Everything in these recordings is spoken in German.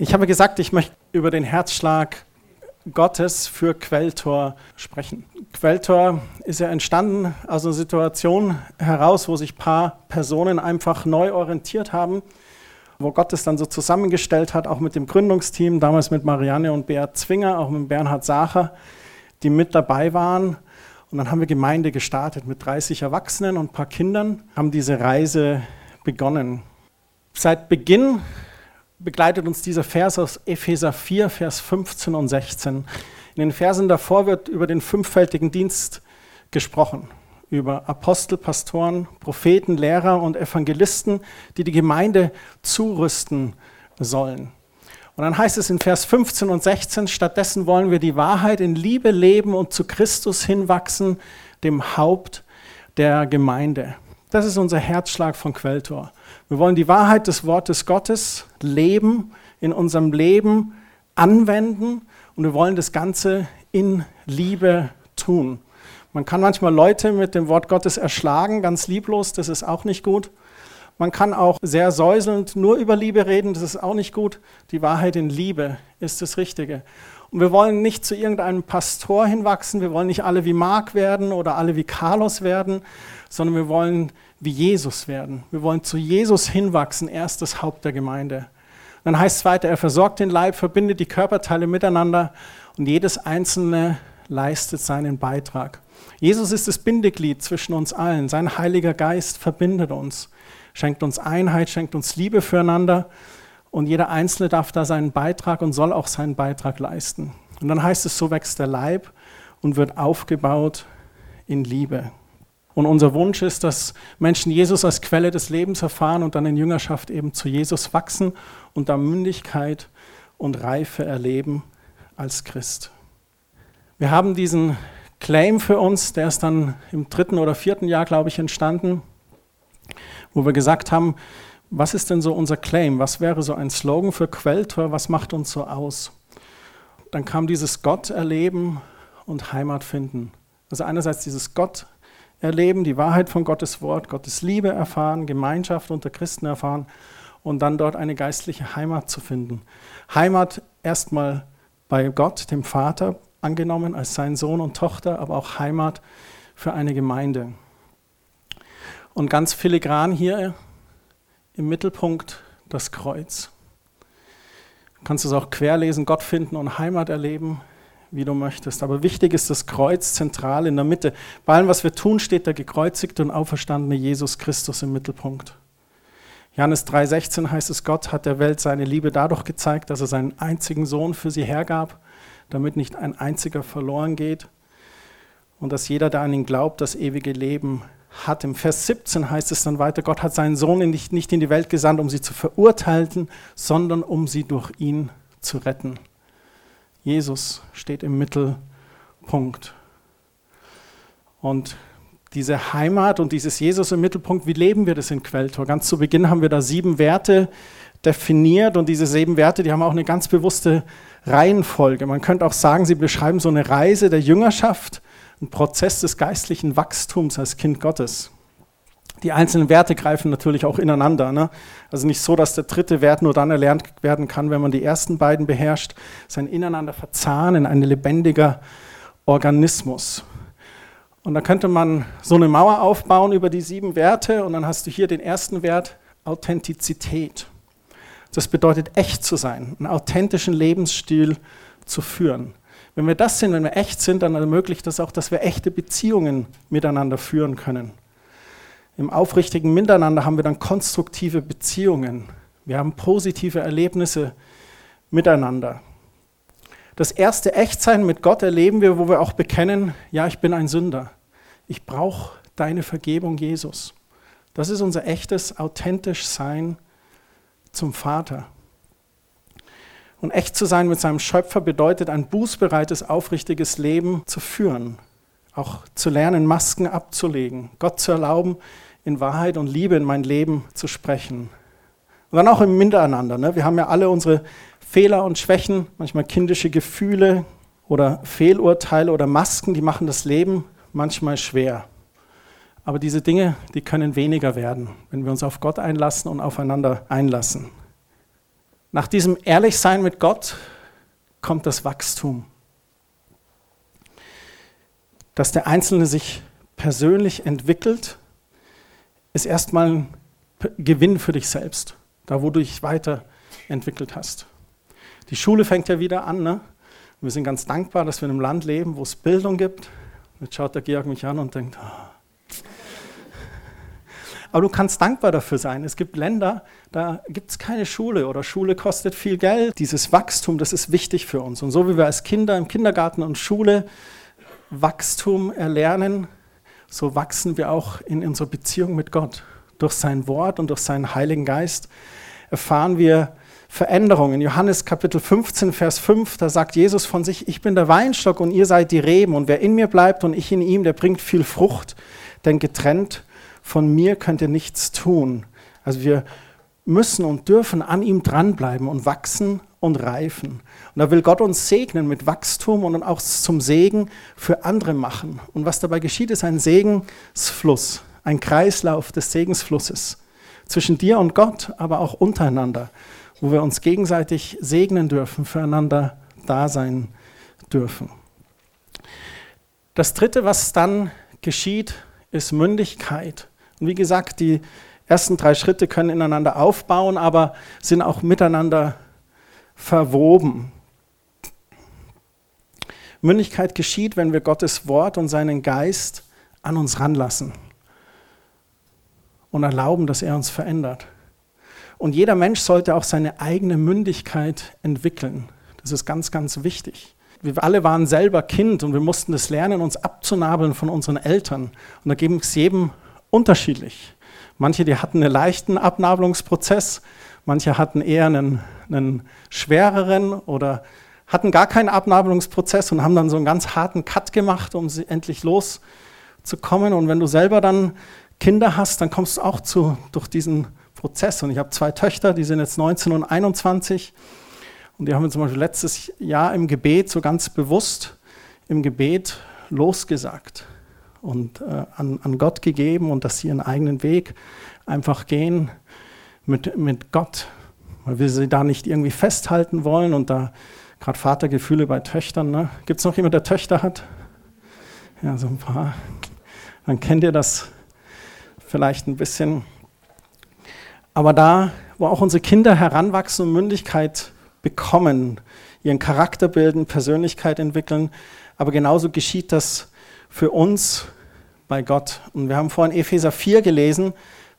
Ich habe gesagt, ich möchte über den Herzschlag Gottes für Quelltor sprechen. Quelltor ist ja entstanden aus einer Situation heraus, wo sich ein paar Personen einfach neu orientiert haben, wo Gott es dann so zusammengestellt hat, auch mit dem Gründungsteam, damals mit Marianne und Beat Zwinger, auch mit Bernhard Sacher, die mit dabei waren. Und dann haben wir Gemeinde gestartet mit 30 Erwachsenen und ein paar Kindern, haben diese Reise begonnen. Seit Beginn begleitet uns dieser Vers aus Epheser 4, Vers 15 und 16. In den Versen davor wird über den fünffältigen Dienst gesprochen, über Apostel, Pastoren, Propheten, Lehrer und Evangelisten, die die Gemeinde zurüsten sollen. Und dann heißt es in Vers 15 und 16, stattdessen wollen wir die Wahrheit in Liebe leben und zu Christus hinwachsen, dem Haupt der Gemeinde. Das ist unser Herzschlag von Quelltor. Wir wollen die Wahrheit des Wortes Gottes leben, in unserem Leben anwenden und wir wollen das Ganze in Liebe tun. Man kann manchmal Leute mit dem Wort Gottes erschlagen, ganz lieblos, das ist auch nicht gut. Man kann auch sehr säuselnd nur über Liebe reden, das ist auch nicht gut. Die Wahrheit in Liebe ist das Richtige. Und wir wollen nicht zu irgendeinem Pastor hinwachsen, wir wollen nicht alle wie Mark werden oder alle wie Carlos werden, sondern wir wollen wie Jesus werden. Wir wollen zu Jesus hinwachsen, er ist das Haupt der Gemeinde. Dann heißt es weiter, er versorgt den Leib, verbindet die Körperteile miteinander und jedes einzelne leistet seinen Beitrag. Jesus ist das Bindeglied zwischen uns allen. Sein Heiliger Geist verbindet uns, schenkt uns Einheit, schenkt uns Liebe füreinander und jeder Einzelne darf da seinen Beitrag und soll auch seinen Beitrag leisten. Und dann heißt es, so wächst der Leib und wird aufgebaut in Liebe. Und unser Wunsch ist, dass Menschen Jesus als Quelle des Lebens erfahren und dann in Jüngerschaft eben zu Jesus wachsen und da Mündigkeit und Reife erleben als Christ. Wir haben diesen Claim für uns, der ist dann im dritten oder vierten Jahr, glaube ich, entstanden, wo wir gesagt haben, was ist denn so unser Claim? Was wäre so ein Slogan für Quelltor? Was macht uns so aus? Dann kam dieses Gott erleben und Heimat finden. Also einerseits dieses Gott erleben, die Wahrheit von Gottes Wort, Gottes Liebe erfahren, Gemeinschaft unter Christen erfahren und dann dort eine geistliche Heimat zu finden. Heimat erstmal bei Gott, dem Vater, angenommen als sein Sohn und Tochter, aber auch Heimat für eine Gemeinde. Und ganz filigran hier im Mittelpunkt das Kreuz. Du kannst es auch querlesen, Gott finden und Heimat erleben wie du möchtest. Aber wichtig ist das Kreuz zentral in der Mitte. Bei allem, was wir tun, steht der gekreuzigte und auferstandene Jesus Christus im Mittelpunkt. Johannes 3,16 heißt es, Gott hat der Welt seine Liebe dadurch gezeigt, dass er seinen einzigen Sohn für sie hergab, damit nicht ein einziger verloren geht und dass jeder, der an ihn glaubt, das ewige Leben hat. Im Vers 17 heißt es dann weiter, Gott hat seinen Sohn nicht, in die Welt gesandt, um sie zu verurteilen, sondern um sie durch ihn zu retten. Jesus steht im Mittelpunkt. Und diese Heimat und dieses Jesus im Mittelpunkt, wie leben wir das in Quelltor? Ganz zu Beginn haben wir da sieben Werte definiert und diese sieben Werte, die haben auch eine ganz bewusste Reihenfolge. Man könnte auch sagen, sie beschreiben so eine Reise der Jüngerschaft, einen Prozess des geistlichen Wachstums als Kind Gottes die einzelnen Werte greifen natürlich auch ineinander. Ne? Also nicht so, dass der dritte Wert nur dann erlernt werden kann, wenn man die ersten beiden beherrscht. Sein ineinander verzahnen, ein lebendiger Organismus. Und da könnte man so eine Mauer aufbauen über die sieben Werte und dann hast du hier den ersten Wert, Authentizität. Das bedeutet echt zu sein, einen authentischen Lebensstil zu führen. Wenn wir das sind, wenn wir echt sind, dann ermöglicht das auch, dass wir echte Beziehungen miteinander führen können. Im aufrichtigen Miteinander haben wir dann konstruktive Beziehungen. Wir haben positive Erlebnisse miteinander. Das erste Echtsein mit Gott erleben wir, wo wir auch bekennen, ja, ich bin ein Sünder. Ich brauche deine Vergebung, Jesus. Das ist unser echtes, authentisch Sein zum Vater. Und echt zu sein mit seinem Schöpfer bedeutet, ein bußbereites, aufrichtiges Leben zu führen. Auch zu lernen, Masken abzulegen, Gott zu erlauben, in Wahrheit und Liebe in mein Leben zu sprechen. Und dann auch im Miteinander. Ne? Wir haben ja alle unsere Fehler und Schwächen, manchmal kindische Gefühle oder Fehlurteile oder Masken, die machen das Leben manchmal schwer. Aber diese Dinge, die können weniger werden, wenn wir uns auf Gott einlassen und aufeinander einlassen. Nach diesem Ehrlichsein mit Gott kommt das Wachstum. Dass der Einzelne sich persönlich entwickelt, ist erstmal ein Gewinn für dich selbst, da wo du dich weiterentwickelt hast. Die Schule fängt ja wieder an. Ne? Wir sind ganz dankbar, dass wir in einem Land leben, wo es Bildung gibt. Jetzt schaut der Georg mich an und denkt, oh. aber du kannst dankbar dafür sein. Es gibt Länder, da gibt es keine Schule oder Schule kostet viel Geld. Dieses Wachstum, das ist wichtig für uns. Und so wie wir als Kinder im Kindergarten und Schule Wachstum erlernen, so wachsen wir auch in unserer Beziehung mit Gott. Durch sein Wort und durch seinen Heiligen Geist erfahren wir Veränderung. In Johannes Kapitel 15, Vers 5, da sagt Jesus von sich, ich bin der Weinstock und ihr seid die Reben und wer in mir bleibt und ich in ihm, der bringt viel Frucht, denn getrennt von mir könnt ihr nichts tun. Also wir müssen und dürfen an ihm dranbleiben und wachsen und reifen. Und da will Gott uns segnen mit Wachstum und auch zum Segen für andere machen. Und was dabei geschieht, ist ein Segensfluss, ein Kreislauf des Segensflusses zwischen dir und Gott, aber auch untereinander, wo wir uns gegenseitig segnen dürfen, füreinander da sein dürfen. Das Dritte, was dann geschieht, ist Mündigkeit. Und wie gesagt, die ersten drei Schritte können ineinander aufbauen, aber sind auch miteinander verwoben. Mündigkeit geschieht, wenn wir Gottes Wort und seinen Geist an uns ranlassen und erlauben, dass er uns verändert. Und jeder Mensch sollte auch seine eigene Mündigkeit entwickeln. Das ist ganz, ganz wichtig. Wir alle waren selber Kind und wir mussten es lernen, uns abzunabeln von unseren Eltern. Und da ging es jedem unterschiedlich. Manche, die hatten einen leichten Abnabelungsprozess, manche hatten eher einen, einen schwereren oder hatten gar keinen Abnabelungsprozess und haben dann so einen ganz harten Cut gemacht, um sie endlich loszukommen. Und wenn du selber dann Kinder hast, dann kommst du auch zu, durch diesen Prozess. Und ich habe zwei Töchter, die sind jetzt 19 und 21. Und die haben zum Beispiel letztes Jahr im Gebet so ganz bewusst im Gebet losgesagt und äh, an, an Gott gegeben und dass sie ihren eigenen Weg einfach gehen mit, mit Gott, weil wir sie da nicht irgendwie festhalten wollen und da gerade Vatergefühle bei Töchtern. Ne? Gibt es noch jemand, der Töchter hat? Ja, so ein paar. Dann kennt ihr das vielleicht ein bisschen. Aber da, wo auch unsere Kinder heranwachsen und Mündigkeit bekommen, ihren Charakter bilden, Persönlichkeit entwickeln, aber genauso geschieht das für uns bei Gott. Und wir haben vorhin Epheser 4 gelesen,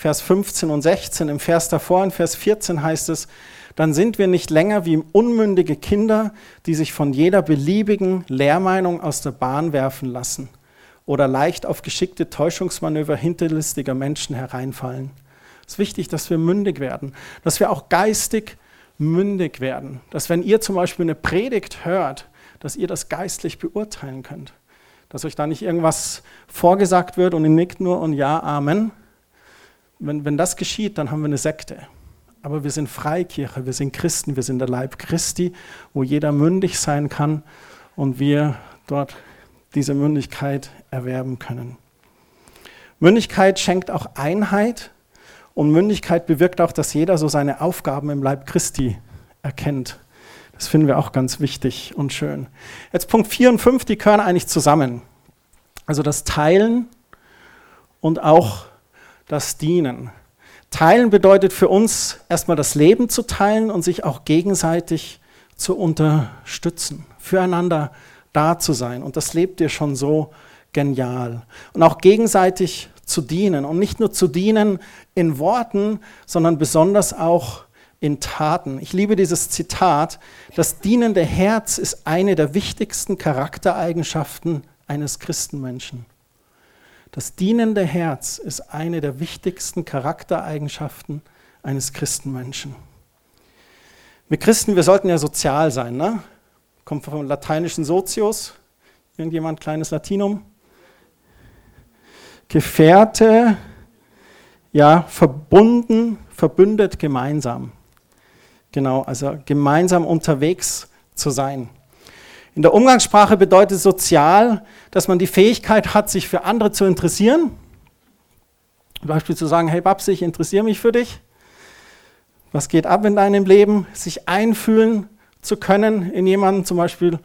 Vers 15 und 16. Im Vers davor, in Vers 14 heißt es, dann sind wir nicht länger wie unmündige Kinder, die sich von jeder beliebigen Lehrmeinung aus der Bahn werfen lassen oder leicht auf geschickte Täuschungsmanöver hinterlistiger Menschen hereinfallen. Es ist wichtig, dass wir mündig werden, dass wir auch geistig mündig werden, dass wenn ihr zum Beispiel eine Predigt hört, dass ihr das geistlich beurteilen könnt, dass euch da nicht irgendwas vorgesagt wird und ihr nickt nur und ja, Amen. Wenn, wenn das geschieht, dann haben wir eine Sekte. Aber wir sind Freikirche, wir sind Christen, wir sind der Leib Christi, wo jeder mündig sein kann und wir dort diese Mündigkeit erwerben können. Mündigkeit schenkt auch Einheit und Mündigkeit bewirkt auch, dass jeder so seine Aufgaben im Leib Christi erkennt. Das finden wir auch ganz wichtig und schön. Jetzt Punkt 4 und 5, die gehören eigentlich zusammen. Also das Teilen und auch das Dienen. Teilen bedeutet für uns erstmal das Leben zu teilen und sich auch gegenseitig zu unterstützen, füreinander da zu sein. Und das lebt ihr schon so genial. Und auch gegenseitig zu dienen. Und nicht nur zu dienen in Worten, sondern besonders auch in Taten. Ich liebe dieses Zitat. Das dienende Herz ist eine der wichtigsten Charaktereigenschaften eines Christenmenschen. Das dienende Herz ist eine der wichtigsten Charaktereigenschaften eines Christenmenschen. Wir Christen, wir sollten ja sozial sein. Ne? Kommt vom lateinischen Sozius. Irgendjemand kleines Latinum? Gefährte, ja, verbunden, verbündet, gemeinsam. Genau, also gemeinsam unterwegs zu sein. In der Umgangssprache bedeutet sozial, dass man die Fähigkeit hat, sich für andere zu interessieren. Zum Beispiel zu sagen, hey Babsi, ich interessiere mich für dich. Was geht ab in deinem Leben? Sich einfühlen zu können in jemanden, zum Beispiel,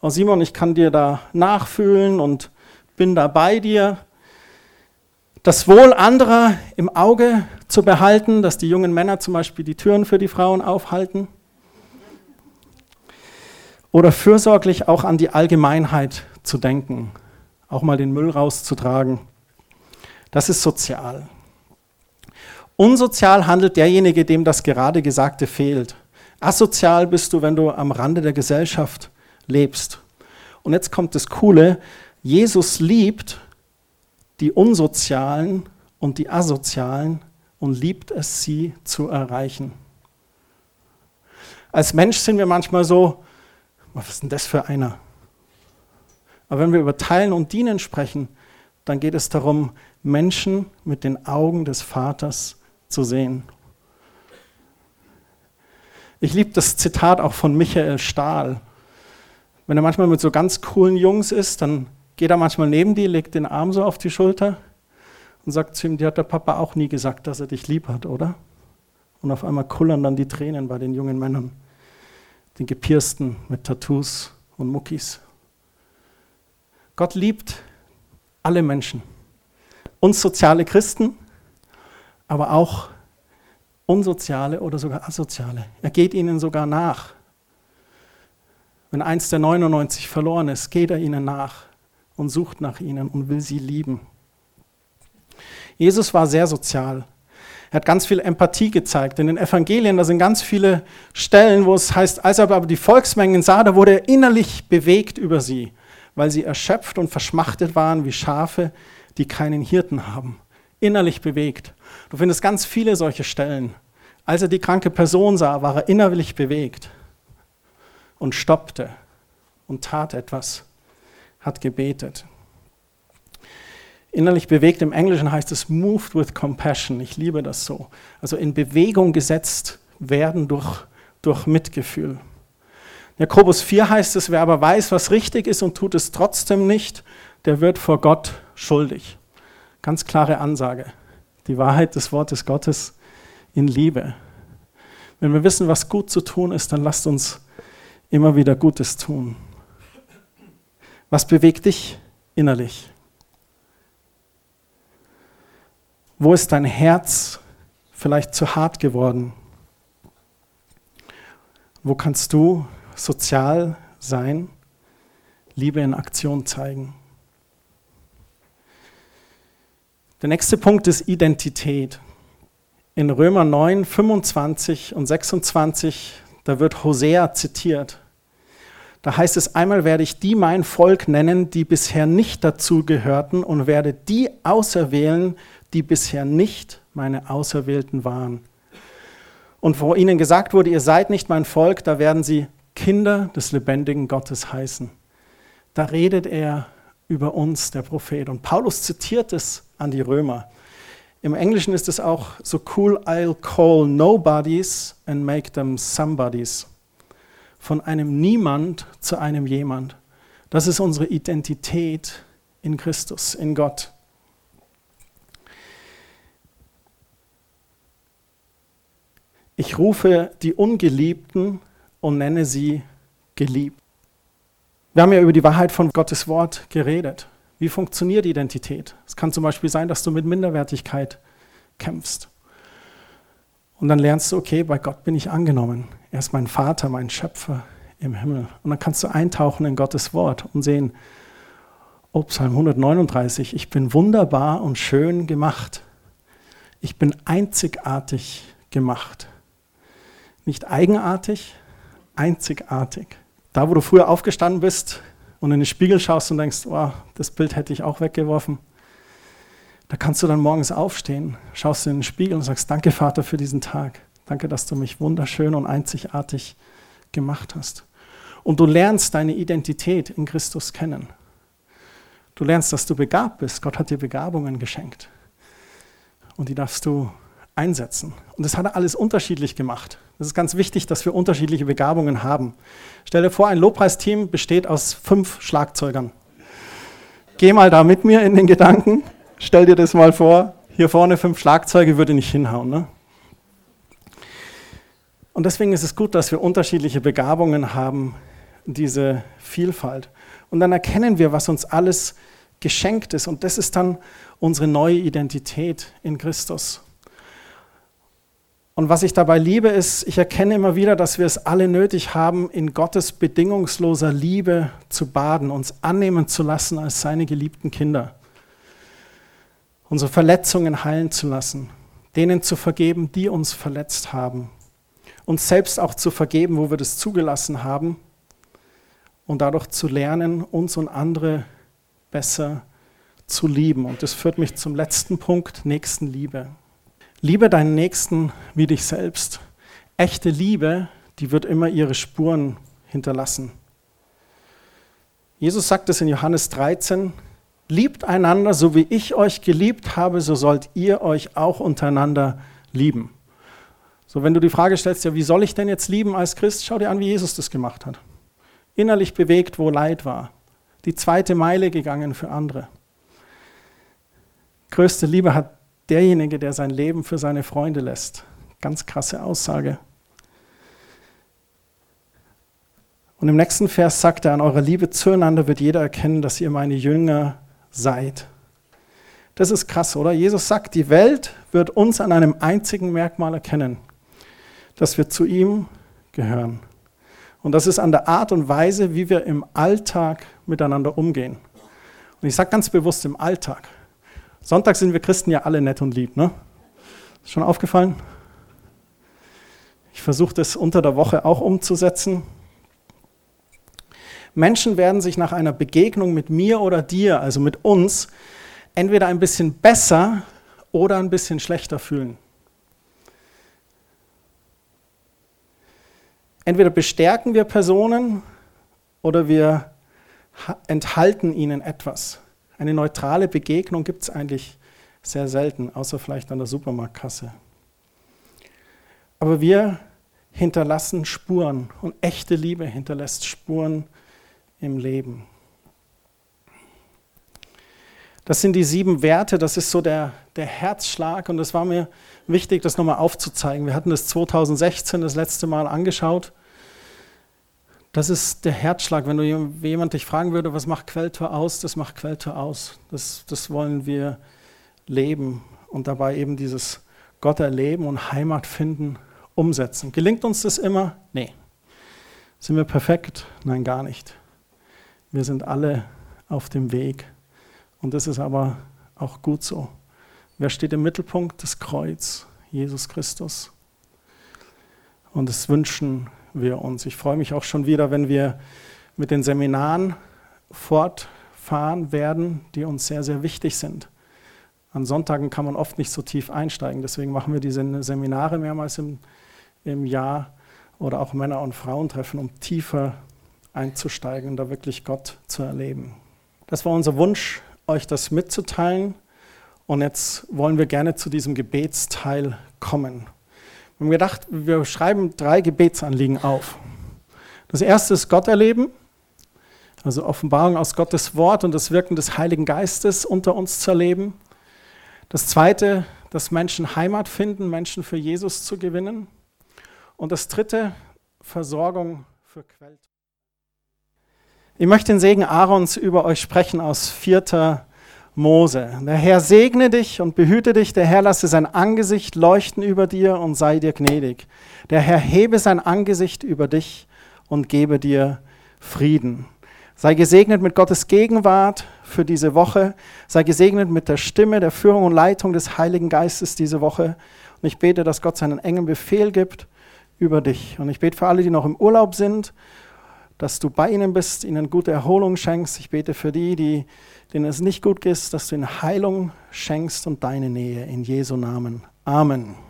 oh Simon, ich kann dir da nachfühlen und bin da bei dir. Das Wohl anderer im Auge zu behalten, dass die jungen Männer zum Beispiel die Türen für die Frauen aufhalten. Oder fürsorglich auch an die Allgemeinheit zu denken, auch mal den Müll rauszutragen. Das ist sozial. Unsozial handelt derjenige, dem das gerade Gesagte fehlt. Asozial bist du, wenn du am Rande der Gesellschaft lebst. Und jetzt kommt das Coole, Jesus liebt die Unsozialen und die Asozialen und liebt es, sie zu erreichen. Als Mensch sind wir manchmal so, was ist denn das für einer? Aber wenn wir über Teilen und Dienen sprechen, dann geht es darum, Menschen mit den Augen des Vaters zu sehen. Ich liebe das Zitat auch von Michael Stahl. Wenn er manchmal mit so ganz coolen Jungs ist, dann geht er manchmal neben die, legt den Arm so auf die Schulter und sagt zu ihm, dir hat der Papa auch nie gesagt, dass er dich lieb hat, oder? Und auf einmal kullern dann die Tränen bei den jungen Männern, den Gepiersten mit Tattoos und Muckis. Gott liebt alle Menschen, uns soziale Christen, aber auch unsoziale oder sogar asoziale. Er geht ihnen sogar nach. Wenn eins der 99 verloren ist, geht er ihnen nach und sucht nach ihnen und will sie lieben. Jesus war sehr sozial. Er hat ganz viel Empathie gezeigt. In den Evangelien, da sind ganz viele Stellen, wo es heißt, als er aber die Volksmengen sah, da wurde er innerlich bewegt über sie, weil sie erschöpft und verschmachtet waren wie Schafe, die keinen Hirten haben. Innerlich bewegt. Du findest ganz viele solche Stellen. Als er die kranke Person sah, war er innerlich bewegt und stoppte und tat etwas, hat gebetet. Innerlich bewegt im Englischen heißt es moved with compassion. Ich liebe das so. Also in Bewegung gesetzt werden durch, durch Mitgefühl. Jakobus 4 heißt es, wer aber weiß, was richtig ist und tut es trotzdem nicht, der wird vor Gott schuldig. Ganz klare Ansage die Wahrheit des Wortes Gottes in Liebe. Wenn wir wissen, was gut zu tun ist, dann lasst uns immer wieder Gutes tun. Was bewegt dich innerlich? Wo ist dein Herz vielleicht zu hart geworden? Wo kannst du sozial sein, Liebe in Aktion zeigen? Der nächste Punkt ist Identität. In Römer 9, 25 und 26, da wird Hosea zitiert. Da heißt es, einmal werde ich die mein Volk nennen, die bisher nicht dazu gehörten und werde die auserwählen, die bisher nicht meine Auserwählten waren. Und wo ihnen gesagt wurde, ihr seid nicht mein Volk, da werden sie Kinder des lebendigen Gottes heißen. Da redet er über uns, der Prophet. Und Paulus zitiert es an die Römer. Im Englischen ist es auch so cool, I'll call nobodies and make them somebodies. Von einem Niemand zu einem Jemand. Das ist unsere Identität in Christus, in Gott. Ich rufe die Ungeliebten und nenne sie geliebt. Wir haben ja über die Wahrheit von Gottes Wort geredet. Wie funktioniert Identität? Es kann zum Beispiel sein, dass du mit Minderwertigkeit kämpfst. Und dann lernst du, okay, bei Gott bin ich angenommen. Er ist mein Vater, mein Schöpfer im Himmel. Und dann kannst du eintauchen in Gottes Wort und sehen, oh, Psalm 139, ich bin wunderbar und schön gemacht. Ich bin einzigartig gemacht. Nicht eigenartig, einzigartig. Da, wo du früher aufgestanden bist und in den Spiegel schaust und denkst, oh, das Bild hätte ich auch weggeworfen, da kannst du dann morgens aufstehen, schaust in den Spiegel und sagst, danke Vater für diesen Tag. Danke, dass du mich wunderschön und einzigartig gemacht hast. Und du lernst deine Identität in Christus kennen. Du lernst, dass du begabt bist. Gott hat dir Begabungen geschenkt. Und die darfst du einsetzen. Und das hat er alles unterschiedlich gemacht. Es ist ganz wichtig, dass wir unterschiedliche Begabungen haben. Stell dir vor, ein Lobpreisteam besteht aus fünf Schlagzeugern. Geh mal da mit mir in den Gedanken. Stell dir das mal vor. Hier vorne fünf Schlagzeuge würde nicht hinhauen. Ne? Und deswegen ist es gut, dass wir unterschiedliche Begabungen haben, diese Vielfalt. Und dann erkennen wir, was uns alles geschenkt ist. Und das ist dann unsere neue Identität in Christus. Und was ich dabei liebe, ist, ich erkenne immer wieder, dass wir es alle nötig haben, in Gottes bedingungsloser Liebe zu baden, uns annehmen zu lassen als seine geliebten Kinder, unsere Verletzungen heilen zu lassen, denen zu vergeben, die uns verletzt haben, uns selbst auch zu vergeben, wo wir das zugelassen haben und dadurch zu lernen, uns und andere besser zu lieben. Und das führt mich zum letzten Punkt, Nächstenliebe. Liebe deinen Nächsten wie dich selbst. Echte Liebe, die wird immer ihre Spuren hinterlassen. Jesus sagt es in Johannes 13, liebt einander, so wie ich euch geliebt habe, so sollt ihr euch auch untereinander lieben. So, wenn du die Frage stellst, ja, wie soll ich denn jetzt lieben als Christ, schau dir an, wie Jesus das gemacht hat. Innerlich bewegt, wo Leid war. Die zweite Meile gegangen für andere. Größte Liebe hat derjenige, der sein Leben für seine Freunde lässt. Ganz krasse Aussage. Und im nächsten Vers sagt er, an eurer Liebe zueinander wird jeder erkennen, dass ihr meine Jünger seid. Das ist krass, oder? Jesus sagt, die Welt wird uns an einem einzigen Merkmal erkennen, dass wir zu ihm gehören. Und das ist an der Art und Weise, wie wir im Alltag miteinander umgehen. Und ich sage ganz bewusst im Alltag. Sonntag sind wir Christen ja alle nett und lieb, ne? Ist schon aufgefallen? Ich versuche das unter der Woche auch umzusetzen. Menschen werden sich nach einer Begegnung mit mir oder dir, also mit uns, entweder ein bisschen besser oder ein bisschen schlechter fühlen. Entweder bestärken wir Personen oder wir enthalten ihnen etwas. Eine neutrale Begegnung gibt es eigentlich sehr selten, außer vielleicht an der Supermarktkasse. Aber wir hinterlassen Spuren und echte Liebe hinterlässt Spuren im Leben. Das sind die sieben Werte, das ist so der, der Herzschlag und es war mir wichtig, das nochmal aufzuzeigen. Wir hatten das 2016 das letzte Mal angeschaut das ist der Herzschlag. Wenn du jemand dich fragen würde, was macht Quelltor aus, das macht Quelltor aus. Das, das wollen wir leben und dabei eben dieses Gott erleben und Heimat finden, umsetzen. Gelingt uns das immer? Nee. Sind wir perfekt? Nein, gar nicht. Wir sind alle auf dem Weg. Und das ist aber auch gut so. Wer steht im Mittelpunkt? Das Kreuz, Jesus Christus. Und das wünschen wir uns. Ich freue mich auch schon wieder, wenn wir mit den Seminaren fortfahren werden, die uns sehr, sehr wichtig sind. An Sonntagen kann man oft nicht so tief einsteigen, deswegen machen wir diese Seminare mehrmals im, im Jahr oder auch Männer- und Frauentreffen, um tiefer einzusteigen und da wirklich Gott zu erleben. Das war unser Wunsch, euch das mitzuteilen. Und jetzt wollen wir gerne zu diesem Gebetsteil kommen. Wir haben gedacht, wir schreiben drei Gebetsanliegen auf. Das erste ist Gott erleben, also Offenbarung aus Gottes Wort und das Wirken des Heiligen Geistes unter uns zu erleben. Das zweite, dass Menschen Heimat finden, Menschen für Jesus zu gewinnen. Und das dritte, Versorgung für Quell. Ich möchte den Segen Aarons über euch sprechen aus 4. Mose. Der Herr segne dich und behüte dich, der Herr lasse sein Angesicht leuchten über dir und sei dir gnädig. Der Herr hebe sein Angesicht über dich und gebe dir Frieden. Sei gesegnet mit Gottes Gegenwart für diese Woche. Sei gesegnet mit der Stimme, der Führung und Leitung des Heiligen Geistes diese Woche. Und ich bete, dass Gott seinen engen Befehl gibt über dich. Und ich bete für alle, die noch im Urlaub sind, dass du bei ihnen bist, ihnen gute Erholung schenkst. Ich bete für die, die denen es nicht gut geht, dass du ihnen Heilung schenkst und deine Nähe in Jesu Namen. Amen.